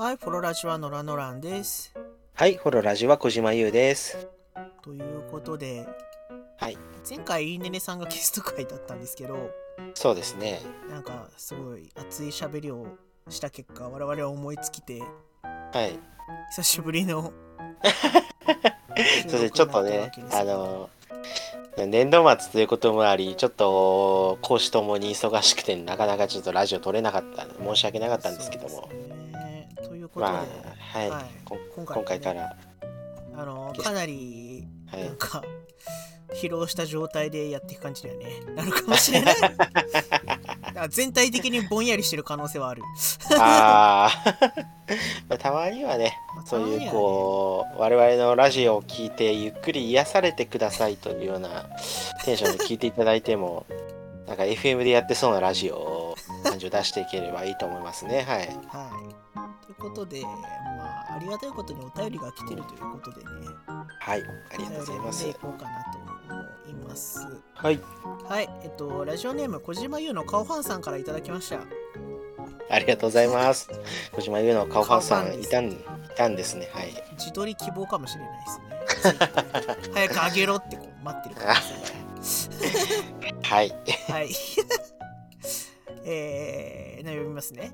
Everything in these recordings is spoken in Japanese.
はい、フォロラジはノラノランです。はい、フォロラジは小島優です。ということで、はい、前回、いいねねさんがゲスト会だったんですけど、そうですね。なんかすごい熱い喋りをした結果、我々は思いつきて、はい。久しぶりの それでちょっとね、あの、年度末ということもあり、ちょっと講師ともに忙しくて、なかなかちょっとラジオ撮れなかった、申し訳なかったんですけども。ねことで、まあ、はい、はいこ今回,、今回から、あのかなりはいなんか、疲労した状態でやっていく感じだよね。なるかもしれない。全体的にぼんやりしてる可能性はある。あ あ、たまにはね、まあそういうこう、我々のラジオを聞いて、ゆっくり癒されてくださいというようなテンションで聞いていただいても、なんか FM でやってそうなラジオを感じを出していければいいと思いますね。はい。はい。ということで、まあ、ありがたいことにお便りが来てるということでね、はい、ありがとうございますいこうかなと思います。はい、はい、えっと、ラジオネーム、小島優の顔ファンさんからいただきました。ありがとうございます。小島優の顔ファンさんいたんいたんですね。はい。自撮り希望かもしれないですね。早くあげろってこう待ってるからはい。はい。えー、読みますね？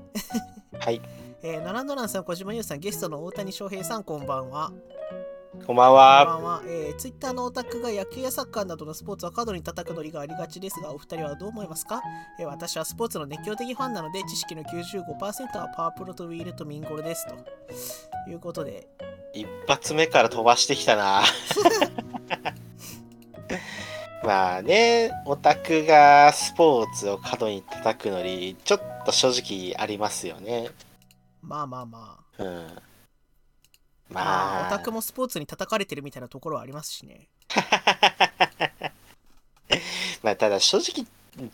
はい。えー、ナランドランさん、小島優さん、ゲストの大谷翔平さん、こんばんは。こんばんこんばは。んは、えー、ツイッターのオタクが野球やサッカーなどのスポーツを過度に叩くノリがありがちですが、お二人はどう思いますか、えー私はスポーツの熱狂的ファンなので、知識の95%はパワープロとウィールとミンゴルです。ということで、一発目から飛ばしてきたな。まあね、オタクがスポーツを過度に叩くのに、ちょっと正直ありますよね。まあまあまあ、うん。まあ、まあ、オタクもスポーツに叩かれてるみたいなところはありますしね。まあただ正直、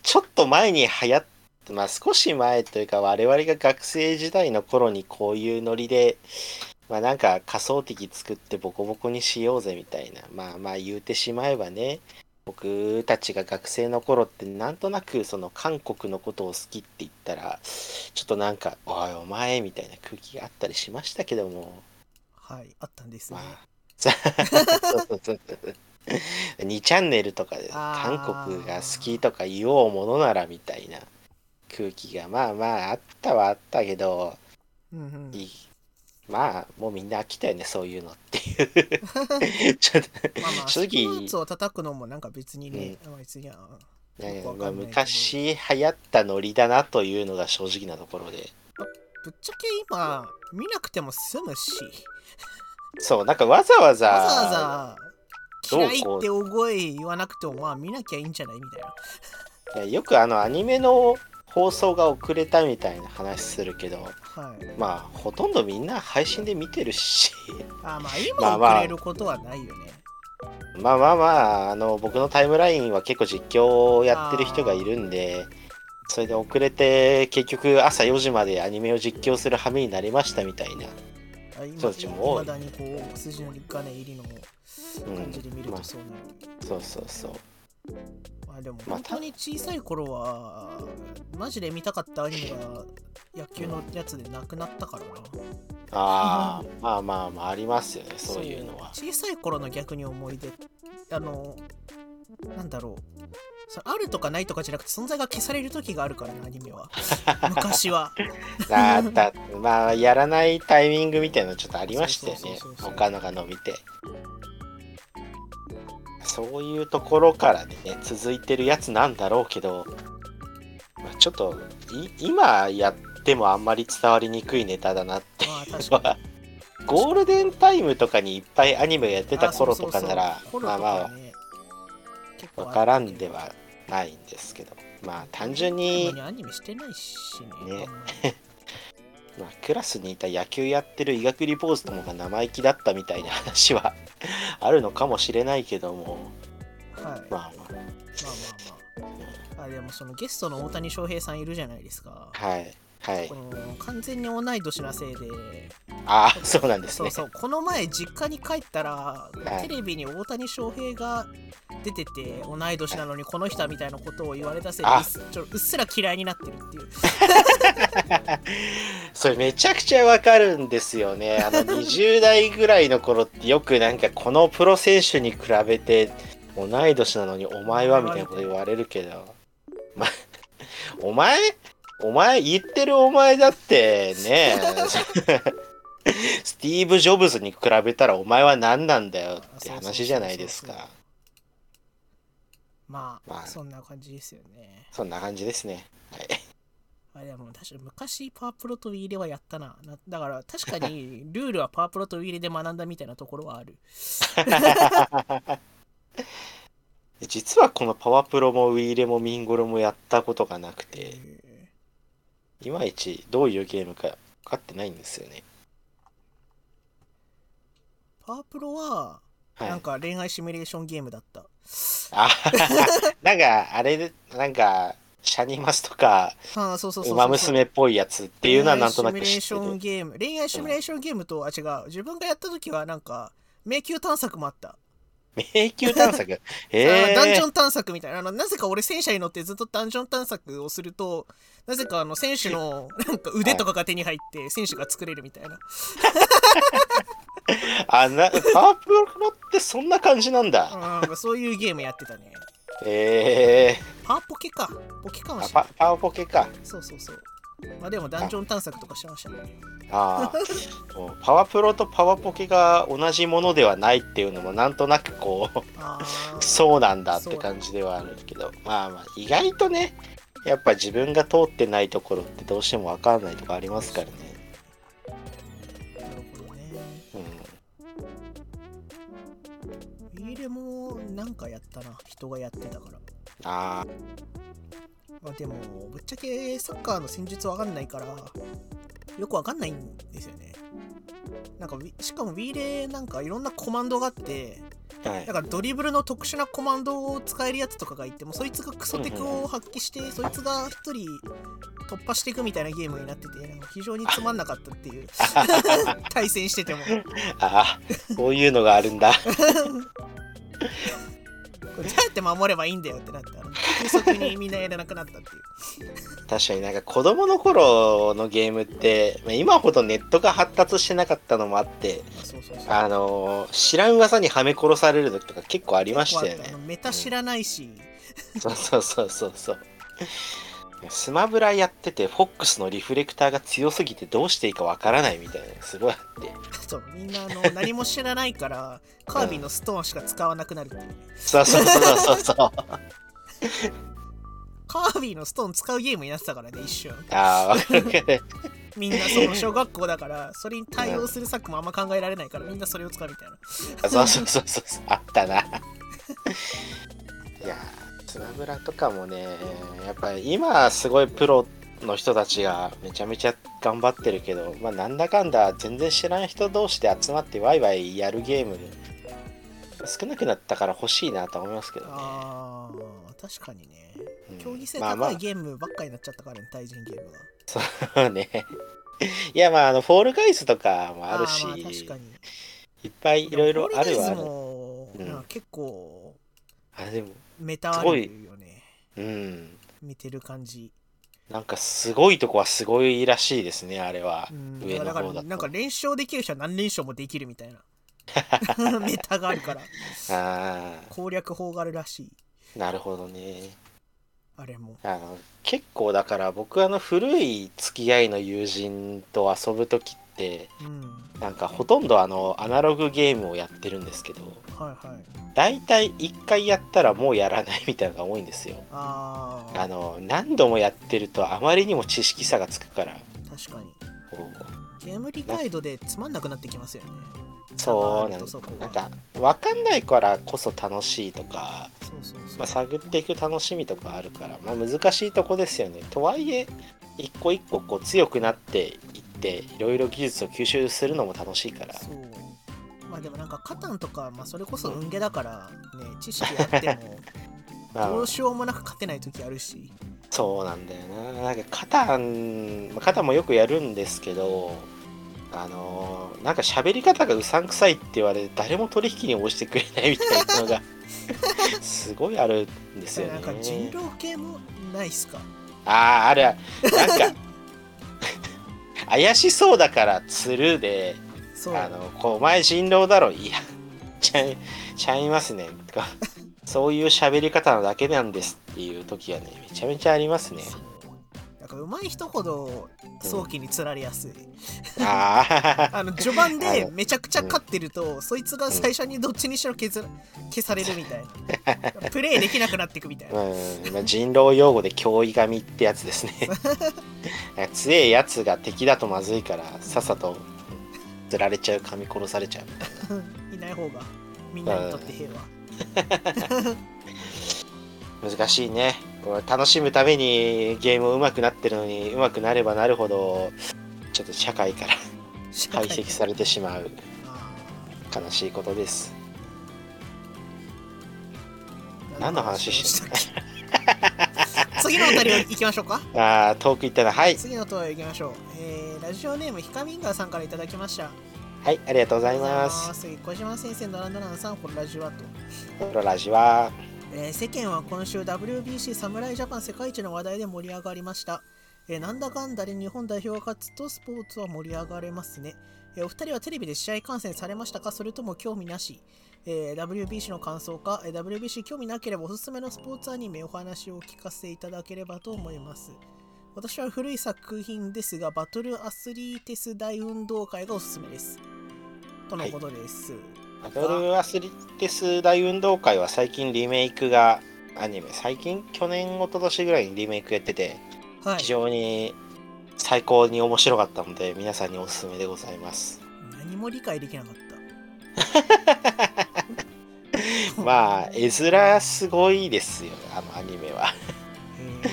ちょっと前に流行って、まあ少し前というか我々が学生時代の頃にこういうノリで、まあなんか仮想敵作ってボコボコにしようぜみたいな、まあまあ言うてしまえばね、僕たちが学生の頃ってなんとなくその韓国のことを好きって言ったら、ちょっとなんか、おいお前みたいな空気があったりしましたけども、はい、あったんですね。ま。あ、そうそうそうそう2チャンネルとかであ韓ー国が好きとか言おうものならみたいな空気がまあまああったはあったけど、うんうんまあもうみんな飽きたよねそういうのっていう。ちょっとまあまあ、正スポー直ツを叩くのもなんか別にね、まあ別にまあ昔流行ったノリだなというのが正直なところで。ぶっちゃけ今見なくても済むし。そうなんかわざわざわざわざ嫌いって大声言わなくてもまあ見なきゃいいんじゃないみたいな。よくあのアニメの放送が遅れたみたいな話するけどはい。まあほとんどみんな配信で見てるし。あまあま今あまあ。遅れることはないよね、まあまあまああの僕のタイムラインは結構実況をやってる人がいるんでそれで遅れて結局朝4時までアニメを実況する羽目になりましたみたいな。あ今そうですもう。未だにこう筋のがね入りの感じで見るまあとそうなる、そうそうそうまあでもまあ本当に小さい頃はマジで見たかったアニメが野球のやつでなくなったからな。ああまあまあまあありますよねそう。いうのは。小さい頃の逆に思い出あのなんだろう。そあるとかないとかじゃなくて存在が消される時があるからねアニメは。昔は。だったまあやらないタイミングみたいなのちょっとありましたよね。他のが伸びてそういうところからね続いてるやつなんだろうけど、まあ、ちょっとい今やってもあんまり伝わりにくいネタだなってまあいうのは ゴールデンタイムとかにいっぱいアニメやってた頃とかならまあまあ頃とからんではないんですけどまあ単純にアニメしてないしねねまあ、クラスにいた野球やってる医学リポートもが生意気だったみたいな話は あるのかもしれないけども。はい、まあまあ。まあままあまあ。あでもそのゲストの大谷翔平さんいるじゃないですか。あはいはい。こ。の完全に同い年なせいで。ああ、そうなんですね。そうそう。この前実家に帰ったら、はい。テレビに大谷翔平が出てて同い年なのにこの人はみたいなことを言われたせいでちょうっすら嫌いになってるっていう。それめちゃくちゃわかるんですよね。あの 20代ぐらいの頃ってよくなんかこのプロ選手に比べて同い年なのにお前はみたいなこと言われるけど、ま、お前お前言ってるお前だってね スティーブ・ジョブズに比べたらお前は何なんだよって話じゃないですか。まあ、まあ。そんな感じですよね。そんな感じですね。はい。あれでも確かに昔パワープロとウィーレはやったな。なだから確かに ルールはパワープロとウィーレで学んだみたいなところはある。実はこのパワプロもウィーレもミンゴロもやったことがなくて、いまいちどういうゲームか分かってないんですよね。パワープロははい。なんか恋愛シミュレーションゲームだった、あ なんか、あれで、なんか、シャニマスとか、はあ、そうそうそう娘っぽいやつっていうのはなんとなく恋愛知ってる。シミュレーションゲーム恋愛シミュレーションゲームとは違う自分がやった時はなんか迷宮探索もあった、迷宮探索？あえのダンジョー、ン探索みたいな。あのなぜか俺戦車に乗ってずっとダンジョン探索をするとなぜかあの選手の なんか腕とかが手に入って選手が作れるみたいな。あな、パワプロってそんな感じなんだ。なんかそういうゲームやってたね。えパワポケか。ポケかもしれないパパワポケか。そうそうそうまあでもダンジョン探索とかしてました。ねああ。もうパワプロとパワポケが同じものではないっていうのもなんとなくこう、そうなんだって感じではあるけど、まあまあ、意外とね、やっぱ自分が通ってないところってどうしてもわかんないとこありますからね。なるほどね。うん。ウィーレもなんかやったな。人がやってたから。あまあ、でもぶっちゃけサッカーの戦術わかんないからよくわかんないんですよねなんかしかもウィーレなんかいろんなコマンドがあってあ。はいだ。からドリブルの特殊なコマンドを使えるやつとかがいてもそいつがクソテクを発揮してそいつが一人突破していくみたいなゲームになってて非常につまんなかったっていう 対戦しててもああ、こういうのがあるんだ。これどうやって守ればいいんだよってなってあの急速にみんなやらなくなったっていう。確かになんか子供の頃のゲームって、まあ今ほどネットが発達してなかったのもあって、まあのー知らん噂にはめ殺される時とか結構ありましたよね。メタ知らないし、そうそうそうそうそう。スマブラやってて、フォックスのリフレクターが強すぎてどうしていいかわからないみたいなすごいあって。そうみんなあの何も知らないからカービィのストーンしか使わなくなるっていう。そうそうそうそうそう。カービィのストーン使うゲームになってたからね一瞬ああ。みんなその小学校だからそれに対応する策もあんま考えられないからみんなそれを使うみたいなそうそうそうそうそう。あったな。いやー、スマブラとかもね、やっぱり今すごいプロの人たちがめちゃめちゃ頑張ってるけど、まあなんだかんだ全然知らない人同士で集まってワイワイやるゲーム少なくなったから欲しいなと思いますけどね。確かにね。うん。競技性高いゲームばっかりになっちゃったからね対人ゲームがそうね。いやまああのフォールガイズとかもあるし、確かに。いっぱいいろいろあるはあでる。もうん。結構あでもメタあるよね。うん。見てる感じ。なんかすごいとこはすごいらしいですねあれは。う。ん。上のだからなんか連勝できる人は何連勝もできるみたいな。メタがあるから。あ攻略法があるらしい。あなるほどね。あれも。あの結構だから僕あの古い付き合いの友人と遊ぶ時ってうん。なんかほとんどあのアナログゲームをやってるんですけどはいはい。大体1回やったらもうやらないみたいなのが多いんですよ。あの何度もやってるとあまりにも知識差がつくから。確かにこうゲームリガイドでつまんなくなってきますよね。そうなんなんか分かんないからこそ楽しいとか、まあ、探っていく楽しみとかあるから、まあ、難しいとこですよね。とはいえ一個一個こう強くなっていっていろいろ技術を吸収するのも楽しいから。そう。まあでもなんかカタンとか、まあ、それこそ運ゲーだからね知識あっても まあ。どうしようもなく勝てない時あるし。そうなんだよな。なんかカタンまあカタンもよくやるんですけどあのーなんか喋り方がうさんくさいって言われて誰も取引に応じてくれないみたいなのが すごいあるんですよね。なんか人狼系もないっすか？ああある。なんか怪しそうだから釣るであのこうお前人狼だろいやちゃいちゃいますね。とかそういう喋り方なだけなんですっていう時はねめちゃめちゃありますねか上手い人ほど早期に釣られやすい、ああ あの序盤でめちゃくちゃ勝ってると、そいつが最初にどっちにしろ消さ消されるみたいな。プレイできなくなっていくみたいな、うん。まあ人狼用語で脅威神ってやつですね。強えやつが敵だとまずいからさっさと釣られちゃう神殺されちゃう。みたいないない方がみんなにとって平和、難しいねこれ楽しむためにゲーム上手くなってるのに上手くなればなるほどちょっと社会から社排斥されてしまうあ悲しいことです。ー。何の話してんの？次のお便り行きましょうか。ああ遠く行ったな。はい。次のお便り行きましょう、えーラジオネームひかみんがーさんからいただきました。はいありがとうございます。小島先生のランドランさんこのラジオはと。プロラジはえー世間は今週 WBC 侍ジャパン世界一の話題で盛り上がりました、えーなんだかんだで日本代表が勝つとスポーツは盛り上がれますね、えーお二人はテレビで試合観戦されましたか？それとも興味なし、え WBC の感想か、え WBC 興味なければおすすめのスポーツアニメお話を聞かせていただければと思います。私は古い作品ですがバトルアスリーテス大運動会がおすすめです。とのことです、バトルアスリーテス大運動会は最近リメイクがアニメ。最近去年一昨年ぐらいにリメイクやっててはい。非常に最高に面白かったので皆さんにおすすめでございます。何も理解できなかった。まあ絵面すごいですよあのアニメは。へー。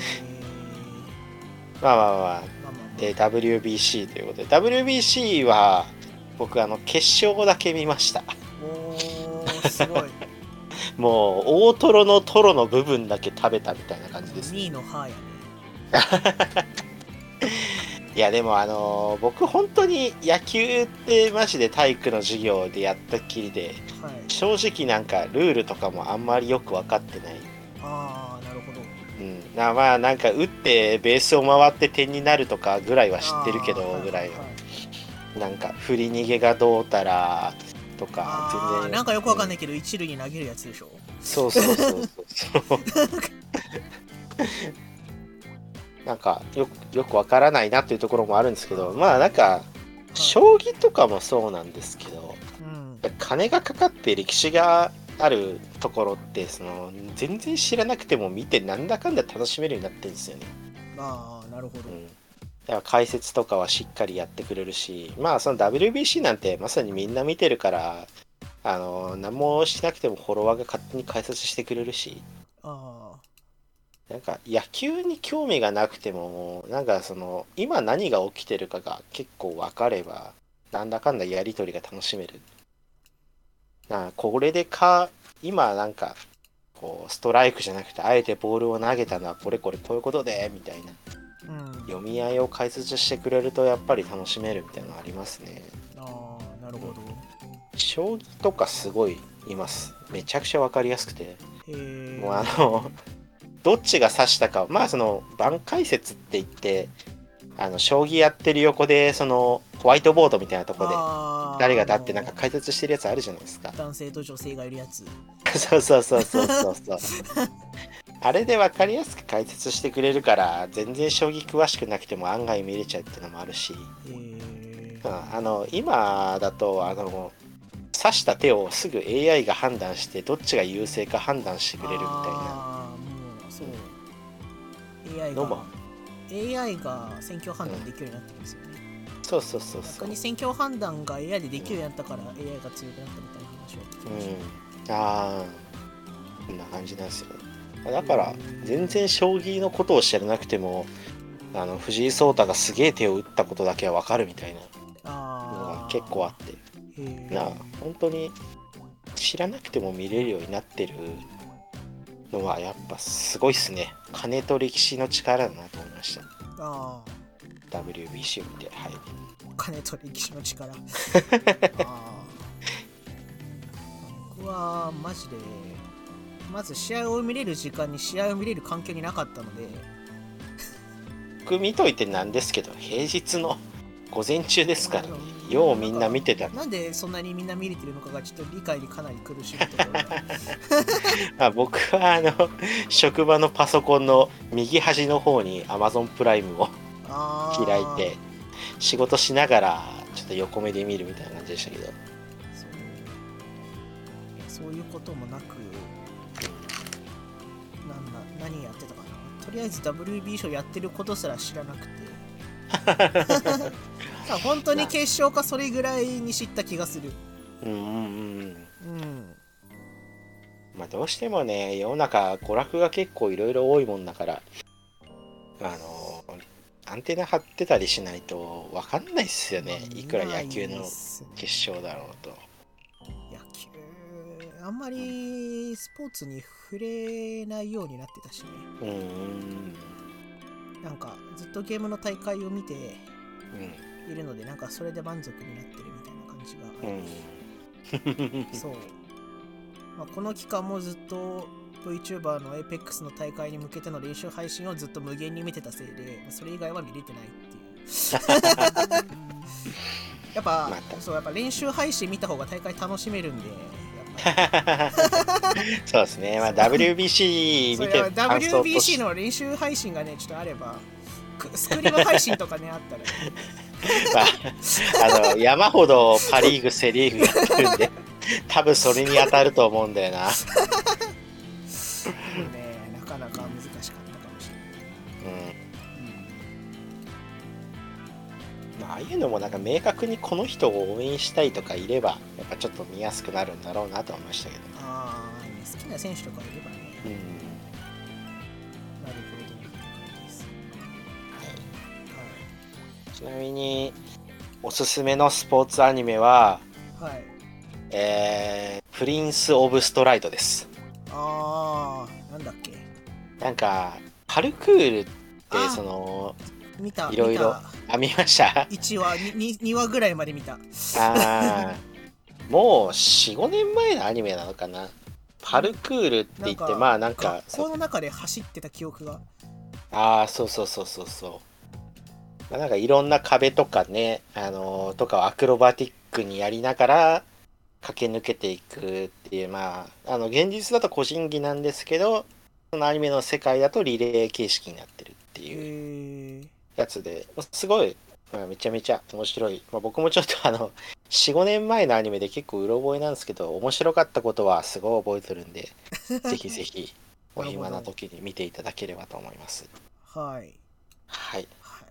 まあまあまあまあ。まあまあで WBC ということで。WBC は僕あの決勝だけ見ましたすごい。もう大トロのトロの部分だけ食べたみたいな感じです。2位の歯やね。いやでもあのー僕本当に野球ってマジで体育の授業でやったっきりではい。正直なんかルールとかもあんまりよく分かってない。ああなるほど。うん、なまあなんか打ってベースを回って点になるとかぐらいは知ってるけどぐらいははなんか振り逃げがどうたらとあか全然。ーなんかよくわかんないけど一塁に投げるやつでしょ？そうそうそうそう なんかよくよくわからないなっていうところもあるんですけどまあなんか将棋とかもそうなんですけどうん。金がかかって歴史があるところってその全然知らなくても見てなんだかんだ楽しめるようになってるんですよね。ああなるほど、うん、だから解説とかはしっかりやってくれるしまあその WBC なんてまさにみんな見てるからあの何もしなくてもフォロワーが勝手に解説してくれるし。あなんか野球に興味がなくてもなんかその今何が起きてるかが結構分かればなんだかんだやり取りが楽しめる。なこれでか今なんかこうストライクじゃなくてあえてボールを投げたのはこれこれこういうことでみたいな読み合いを解説してくれるとやっぱり楽しめるみたいなのありますね。ああなるほど。将棋とかすごいいます。めちゃくちゃ分かりやすくて。もうあの どっちが指したか。まあその番解説って言ってあの将棋やってる横でそのホワイトボードみたいなとこで誰がだってなんか解説してるやつあるじゃないですか。男性と女性がいるやつ。そうそうそうそうそうそう あれで分かりやすく解説してくれるから全然将棋詳しくなくても案外見れちゃうっていうのもあるし、うんあの今だとあの指した手をすぐ AI が判断してどっちが優勢か判断してくれるみたいな。もうそう。AI が AI が選挙判断できるようになってるんですよね、そうそうそうそう。逆に選挙判断が AI でできるようになったから AI が強くなったみたいな話を聞きましうん。ああこんな感じなんですよだから全然将棋のことを知らなくてもあの藤井聡太がすげえ手を打ったことだけは分かるみたいなたのあが結構あって。なあ本当に知らなくても見れるようになってるのはやっぱすごいっすね。金と歴史の力だなと思いました。ああ WBC を見てはい。金と歴史の力。ああ僕はマジでまず試合を見れる時間に試合を見れる環境になかったので。僕見といてなんですけど平日の午前中ですからねようみんな見てた。なんでそんなにみんな見れてるのかがちょっと理解にかなり苦しいところが。まあ僕はあの職場のパソコンの右端の方に Amazon プライムを開いて仕事しながらちょっと横目で見るみたいな感じでしたけど。そう。そういうこともなく何やってたかな？とりあえず WB 賞やってることすら知らなくて。本当に決勝かそれぐらいに知った気がする。うんうんうん。うん。まあどうしてもね世の中娯楽が結構いろいろ多いもんだからあのアンテナ張ってたりしないと分かんないっすよね。いくら野球の決勝だろうとあんまりスポーツに触れないようになってたしね。うん。うんなんかずっとゲームの大会を見てうん。いるのでなんかそれで満足になってるみたいな感じが。うん。そう、まあ、この期間もずっと VTuber の APEX の大会に向けての練習配信をずっと無限に見てたせいで、まあそれ以外は見れてないっていう。やっぱ、そうやっぱ練習配信見た方が大会楽しめるんで そうですね、まあ、WBC 見て WBC しの練習配信がねちょっとあればくスクリーム配信とかねあったら。ね まあ、あの山ほどパ・リーグ、セ・リーグやってるんで、多分それに当たると思うんだよないうのもなんか明確にこの人を応援したいとかいれば、やっぱちょっと見やすくなるんだろうなと思いましたけど。ああ、ね、好きな選手とかいればね、うんなるほどって感じです。はい、ちなみに、おすすめのスポーツアニメは、はい。はい。えー、プリンス・オブ・ストライトです。ああ、なんだっけ？なんか、パルクールってあ、その、見た。いろいろあ、見ました？1話に、2話ぐらいまで見た。ああ、もう4、5年前のアニメなのかな？パルクールって言って、まあなんか、学校の中で走ってた記憶が。ああ、そうそうそうそうそう。まあ、なんかいろんな壁とかね、あのーとかをアクロバティックにやりながら駆け抜けていくっていう、まあ、あの、現実だと個人技なんですけど、そのアニメの世界だとリレー形式になってるってへいうえやつで、すごい、まあ、めちゃめちゃ面白い。まあ、僕もちょっとあの、4、5年前のアニメで結構うろ覚えなんですけど、面白かったことはすごい覚えてるんで、ぜひぜひ、お暇な時に見ていただければと思います。はい。はい。はい。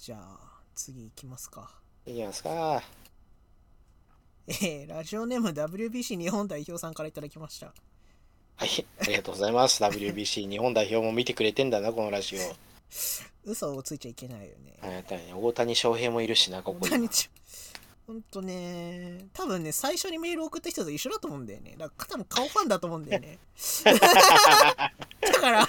じゃあ、次行きますか。いきますか。えー、ラジオネーム WBC 日本代表さんからいただきました。はい、ありがとうございます。WBC 日本代表も見てくれてんだな、このラジオ。嘘をついちゃいけないよね。あたね大谷翔平もいるしな、ここに。ほんとね、多分ね、最初にメール送った人と一緒だと思うんだよね。だから多分顔ファンだと思うんだよね。だから、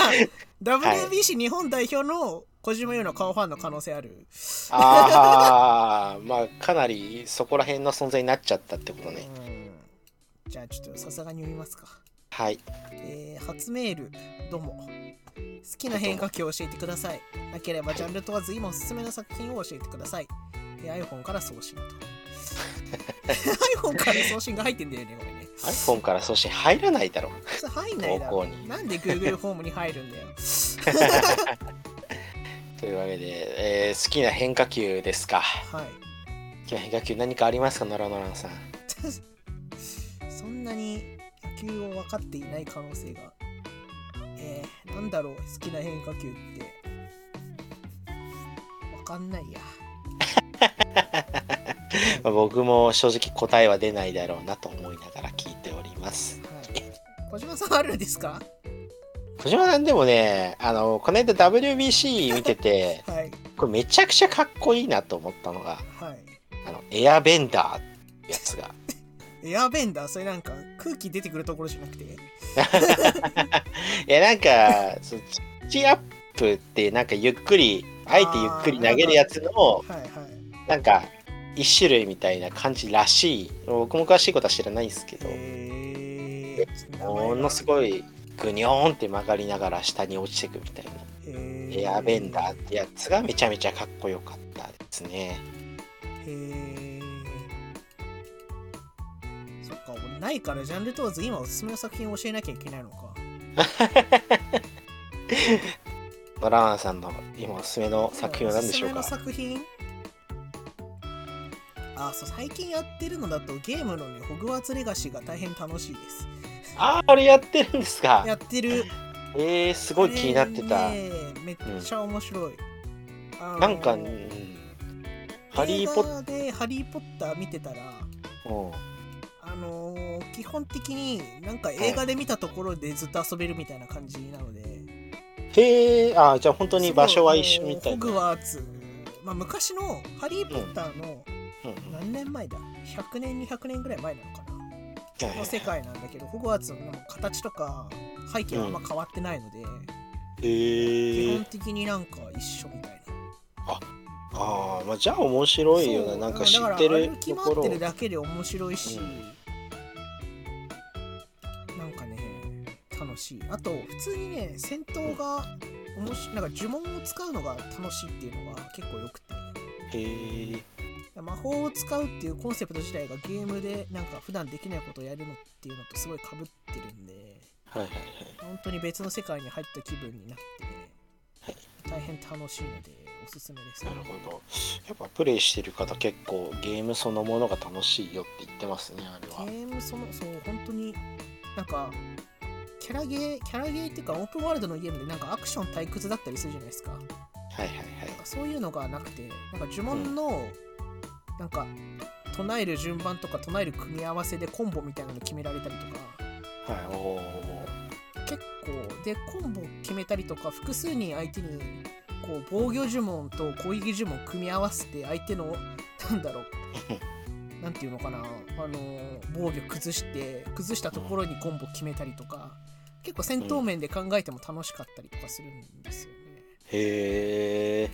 WBC 日本代表の小島優の顔ファンの可能性ある。ああ、まあ、かなりそこら辺の存在になっちゃったってことね。うん。じゃあちょっとさすがに読みますか。はい。えー初メール、どうも。好きな変化球を教えてください。なければジャンル問わず今おすすめの作品を教えてください。えー iPhone から送信と。iPhone から送信が入ってんだよね、これね。iPhone から送信入らないだろ入んないだろなんで Google フォームに入るんだよ。というわけで、えー好きな変化球ですか。はい。好きな変化球何かありますか、ノラノラさん。そんなに野球を分かっていない可能性が。えー、なんだろう、好きな変化球って。分かんないや。ま あ僕も正直答えは出ないだろうなと思いながら聞いております。はい。小島さんあるんですか？小島さんでもね、あの、この間 WBC 見てて、はい。これめちゃくちゃかっこいいなと思ったのが、はい。あの、エアベンダーってやつが。エアベンダーそれなんか空気出てくるところじゃなくて。いやなんかそチアップってなんかゆっくりあえてゆっくり投げるやつのはいはい。なんか一種類みたいな感じらしい。僕も詳しいことは知らないんですけど。え。ー、ものすごいグニョーンって曲がりながら下に落ちてくみたいな。え。エアベンダーってやつがめちゃめちゃかっこよかったですね。へえないからジャンル問わず今おすすめの作品を教えなきゃいけないのか。バラーンさんの今おすすめの作品は何でしょうか？おすすめの作品？あそう最近やってるのだとゲームのねホグワーツレガシーが大変楽しいです。あああれやってるんですか？やってる。えー、すごい気になってた、ねめっちゃ面白い、あのーなんか、うん。ハリー・ポッ映画でハリー・ポッター見てたらうんあのー基本的になんか映画で見たところでずっと遊べるみたいな感じなので、へえあじゃあ本当に場所は一緒みたいホなグワーツ、まあ、昔のハリー・ポッターのうんうん何年前だ？100年200年ぐらい前なのかな？の世界なんだけどホグワーツの形とか背景はあんま変わってないので、基へえ本的になんか一緒みたいな。ああまあじゃあ面白いよななんか知ってる歩きところ回ってるだけで面白いし、うん楽しい。あと普通にね戦闘がおもしなんか呪文を使うのが楽しいっていうのが結構よくて。へえ魔法を使うっていうコンセプト自体がゲームでなんか普段できないことをやるのっていうのとすごいかぶってるんで。はいはいはい。本当に別の世界に入った気分になって、はい。大変楽しいのでおすすめです、なるほど。やっぱプレイしてる方結構ゲームそのものが楽しいよって言ってますねあれは。ゲームそのそう本当になんかキャラゲーキャラゲーっていうかオープンワールドのゲームでなんかアクション退屈だったりするじゃないですか。はいはいはい。なんかそういうのがなくてなんか呪文の、なんか唱える順番とか唱える組み合わせでコンボみたいなの決められたりとか。はいおー結構でコンボ決めたりとか複数人相手にこう防御呪文と攻撃呪文組み合わせて相手のなんだろう なんていうのかなあの防御崩して崩したところにコンボ決めたりとか結構戦闘面で考えても楽しかったりとかするんですよね。へえ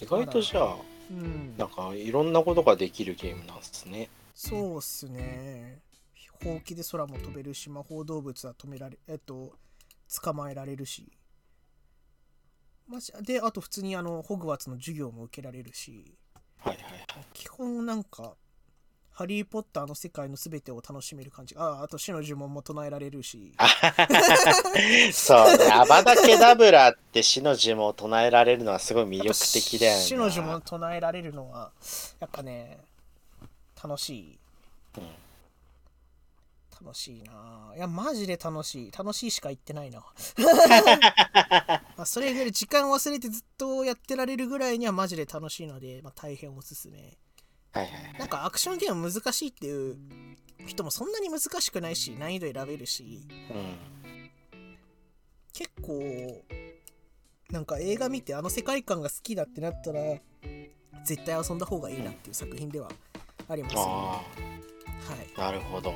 意外とじゃあうん、なんかいろんなことができるゲームなんですねそうっすね。ほうきで空も飛べるし魔法動物は止められえっと捕まえられるし。まじであと普通にあのホグワーツの授業も受けられるしはいはいはい基本なんかハリー・ポッターの世界の全てを楽しめる感じ。ああと死の呪文も唱えられるし。そうね。アバダケダブラって死の呪文を唱えられるのはすごい魅力的だよね。死の呪文唱えられるのはやっぱね楽しい、うん。楽しいな。いやマジで楽しい。楽しいしか言ってないな。まあそれぐらい時間を忘れてずっとやってられるぐらいにはマジで楽しいので、まあ、大変おすすめはいはいはい。なんかアクションゲーム難しいっていう人もそんなに難しくないし難易度選べるしうん結構なんか映画見てあの世界観が好きだってなったら絶対遊んだ方がいいなっていう作品ではありますね。はああなるほど。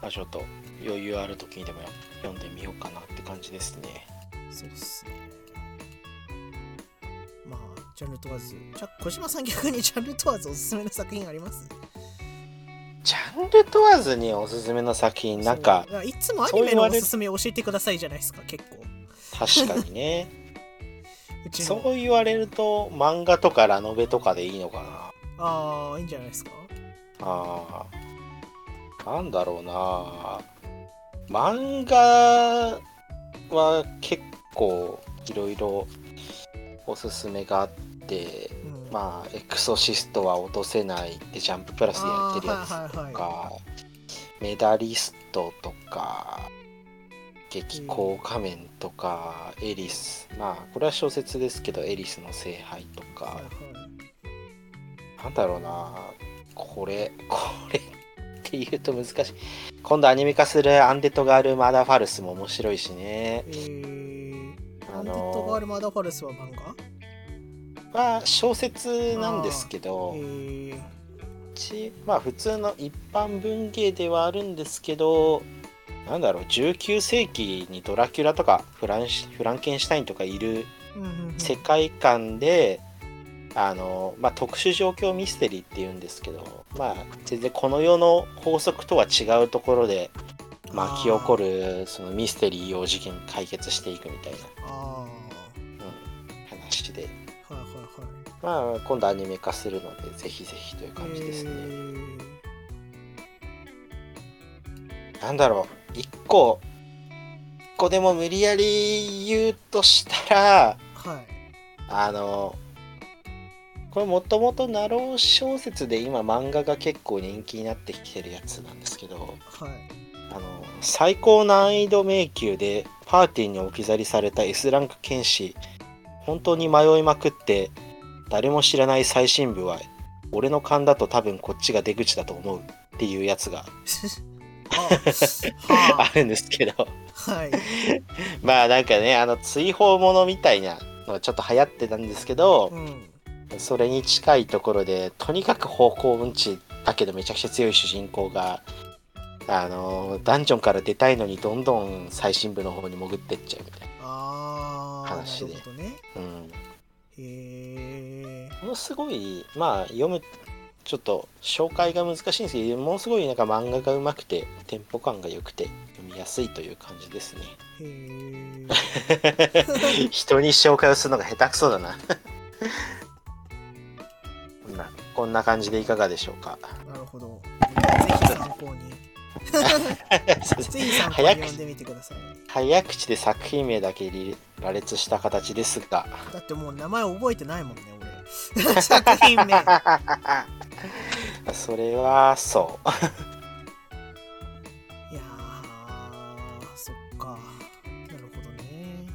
まあちょっと余裕ある時にでも読んでみようかなって感じですね。い、そうっすね。まあ、ジャンル問わず。じゃあ、小島さん逆にジャンル問わずおすすめの作品あります？ジャンル問わずにおすすめの作品なんかいつもアニメのおすすめ教えてくださいじゃないですか、結構。確かにね う。そう言われると漫画とかラノベとかでいいのかなああ、いいんじゃないですか？あーなんだろうな漫画は結構いろいろおすすめがあってうん、まあエクソシストは落とせないってジャンププラスでやってるやつとあーはいはいかメダリストとか激高仮面とかエリス。まあこれは小説ですけどエリスの聖杯とか。はいはいなんだろうなこれこれって言うと難しい。今度アニメ化するアンデッドガールマダーファルスも面白いしね。えー、あのーアンデッドガール・マダーファルスは漫画？まあ小説なんですけどまあ普通の一般文芸ではあるんですけどなんだろう19世紀にドラキュラとかフランシフランケンシュタインとかいるうんうんうん。世界観で、あのまあ、特殊状況ミステリーっていうんですけど、まあ、全然この世の法則とは違うところで巻き起こるそのミステリーを事件解決していくみたいな。あ話で、まあ、今度アニメ化するのでぜひぜひという感じですね。なんだろう。一個一個でも無理やり言うとしたらはい。あのこれもともとナロー小説で今漫画が結構人気になってきてるやつなんですけどはい。あの最高難易度迷宮でパーティーに置き去りされた S ランク剣士本当に迷いまくって誰も知らない最新部は俺の勘だと多分こっちが出口だと思う。っていうやつが。あ はあ。るんですけど。あはい。まあなんかねあの追放ものみたいなのがちょっと流行ってたんですけどうん。それに近いところでとにかく方向音痴だけどめちゃくちゃ強い主人公があのダンジョンから出たいのにどんどん最新部の方に潜ってっちゃうみたいな話で。ね。な、うん、へえものすごいまあ読むちょっと紹介が難しいんですけどものすごいなんか漫画がうまくてテンポ感が良くて読みやすいという感じですね。へえ 人に紹介をするのが下手くそだな。こんなこんな感じでいかがでしょうか？なるほど。ぜひ参考にぜひ参考に早読んくでみてください。早口で作品名だけ羅列した形ですが。だってもう名前覚えてないもんね俺。作品名。それはそう。いやーそっか。なるほどね。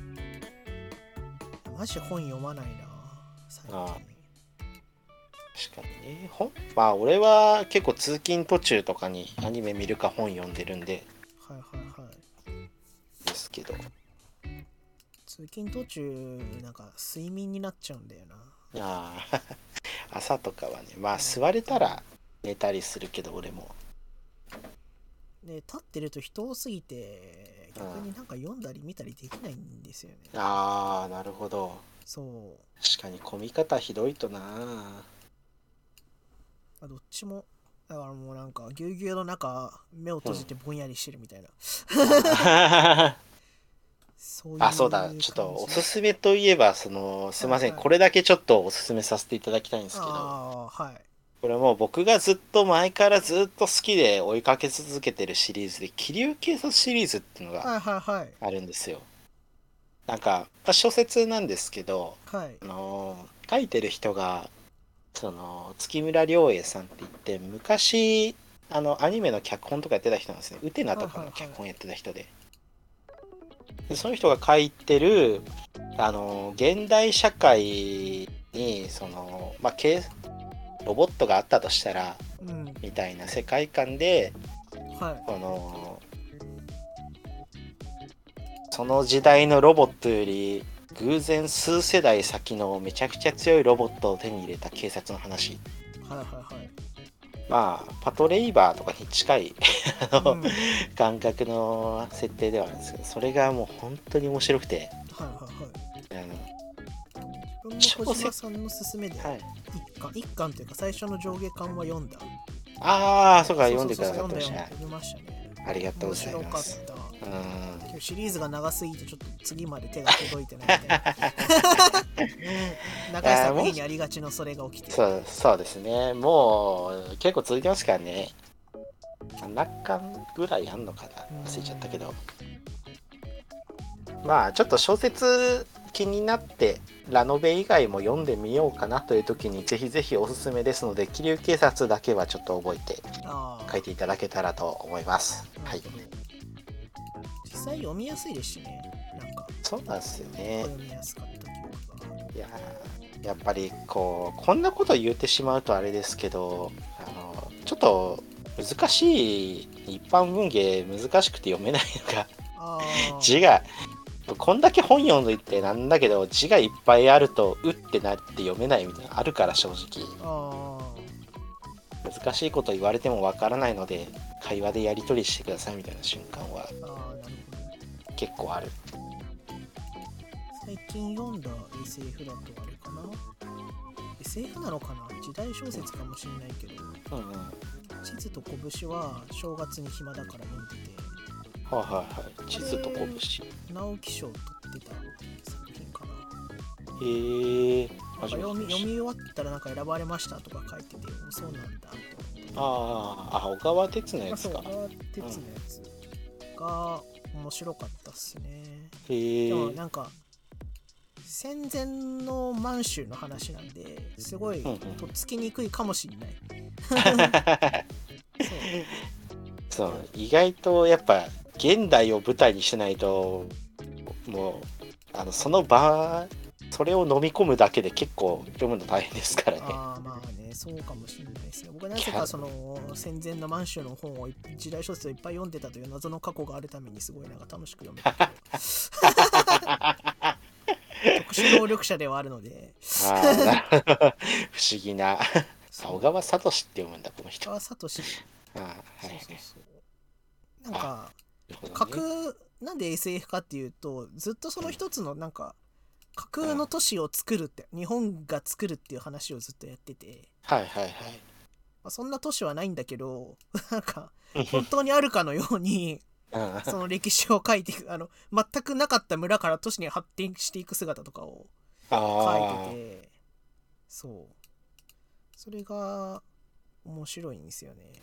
マジ本読まないな最近。あ確かにね。本まあ俺は結構通勤途中とかにアニメ見るか本読んでるんで。はいはいはい。ですけど。通勤途中なんか睡眠になっちゃうんだよな。あー。朝とかはねまあ座れたら寝たりするけど俺も。で立ってると人多すぎて逆になんか読んだり見たりできないんですよね。ああなるほど。そう。確かに混み方ひどいとなあどっちもだからもうなんかぎゅうぎゅうの中目を閉じてぼんやりしてるみたいな、そういうあそうだ。ちょっとおすすめといえばそのすいません、はいはい。これだけちょっとおすすめさせていただきたいんですけど。ああはい。これもう僕がずっと前からずっと好きで追いかけ続けてるシリーズで「気流警察」シリーズっていうのがはいはいはい。あるんですよ。なんか、まあ小説なんですけどはい。あのー書いてる人がその月村良栄さんって言って昔あのアニメの脚本とかやってた人なんですね。ウテナとかの脚本やってた人で,、でその人が書いてるあのー現代社会にそのまあ警ロボットがあったとしたらうん。みたいな世界観ではい。このその時代のロボットより偶然数世代先のめちゃくちゃ強いロボットを手に入れた警察の話。はいはいはい。まあパトレイバーとかに近い あの、うん。はい感覚の設定ではあるんですけどそれがもう本当に面白くて。はいはいあの自分も小島さんの勧めではい、一巻一巻というか最初の上下巻は読んだ。ああそうか読んでくださったしそう読みましたね。ありがとうございます。たうん。シリーズが長すぎてちょっと次まで手が届いてないみたいな長い作品にありがちのそれが起きてる。そうそうですね。もう結構続いてますからね。7巻ぐらいあんのかな？忘れちゃったけど。まあちょっと小説気になってラノベ以外も読んでみようかなという時にぜひぜひおすすめですので気流警察だけはちょっと覚えて書いていただけたらと思います。はい。実際読みやすいですしね。なんかそうなんですよね。読みやすかった記憶が。いやーやっぱりこうこんなこと言ってしまうとあれですけどあのちょっと難しい一般文芸難しくて読めないのが字がこんだけ本読んどいてなんだけど字がいっぱいあるとうってなって読めないみたいなのあるから正直。あ難しいこと言われてもわからないので会話でやり取りしてくださいみたいな瞬間は結構ある。最近読んだ SF だとあれかな？SF なのかな？時代小説かもしれないけど。うんうん。はい地図と拳は正月に暇だから読んでて。はいはい地図と拳。直木賞取ってた作品かな。へえ。なんか読み読み終わったらなんか選ばれましたとか書いてて。おそうなんだと思って。あああ小川哲のやつか。小川哲のやつが面白かったっすね、へえでもなんか戦前の満州の話なんですごいとっつきにくいかもしれない、そう。そう。意外とやっぱ現代を舞台にしないともうあのその場それを飲み込むだけで結構読むの大変ですからね。ああまあねそうかもしれないですね。僕はなぜかその戦前の満州の本をい時代小説をいっぱい読んでたという謎の過去があるためにすごいなんか楽しく読めた特殊能力者ではあるので。不思議な。あ小川聡って読むんだこの人。あ川聡そうーはいはい。そうそうなんかね架空なんで SF かっていうとずっとその一つのなんか架空の都市を作るって日本が作るっていう話をずっとやってて、はいはいまあ、そんな都市はないんだけど なんかはい本当にあるかのようにうん。その歴史を書いていくあの全くなかった村から都市に発展していく姿とかを書あいてて。そう。それが面白いんですよね。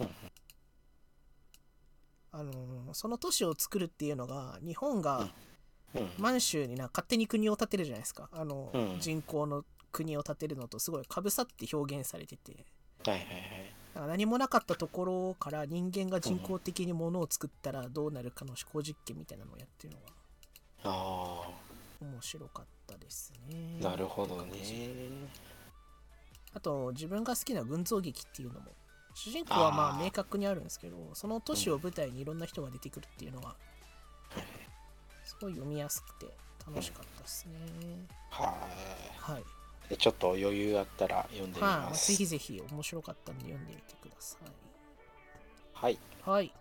あのその都市を作るっていうのが日本がうん満州にな勝手に国を建てるじゃないですか。あの、うん。人口の国を建てるのとすごいかぶさって表現されてて。はいはいはい。だから何もなかったところから人間が人工的にものを作ったらどうなるかの思考実験みたいなのをやってるのがあ面白かったですね。あなるほどね。あと自分が好きな群像劇っていうのも主人公はまあ明確にあるんですけどその都市を舞台にいろんな人が出てくるっていうのはすごい読みやすくて楽しかったですね。ははい。ちょっと余裕あったら読んでみはい、ますぜひぜひ面白かったんで読んでみてください。はい。はい。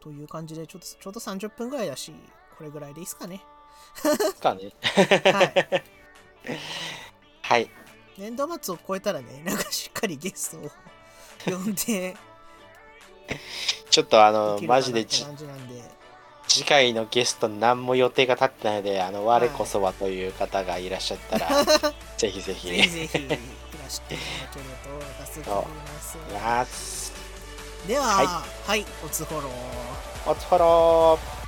という感じでちょっとちょうど30分ぐらいだしこれぐらいでいいですかね。かね。はい。はい。年度末を超えたらねなんかしっかりゲストを呼んでちょっとあでのマジでじ次回のゲスト何も予定が立ってないのであの我こそはという方がいらっしゃったら、ぜひぜひ。ぜひぜひいらしていただけると助かります。ますではははい、おつフォロー。おつフォロー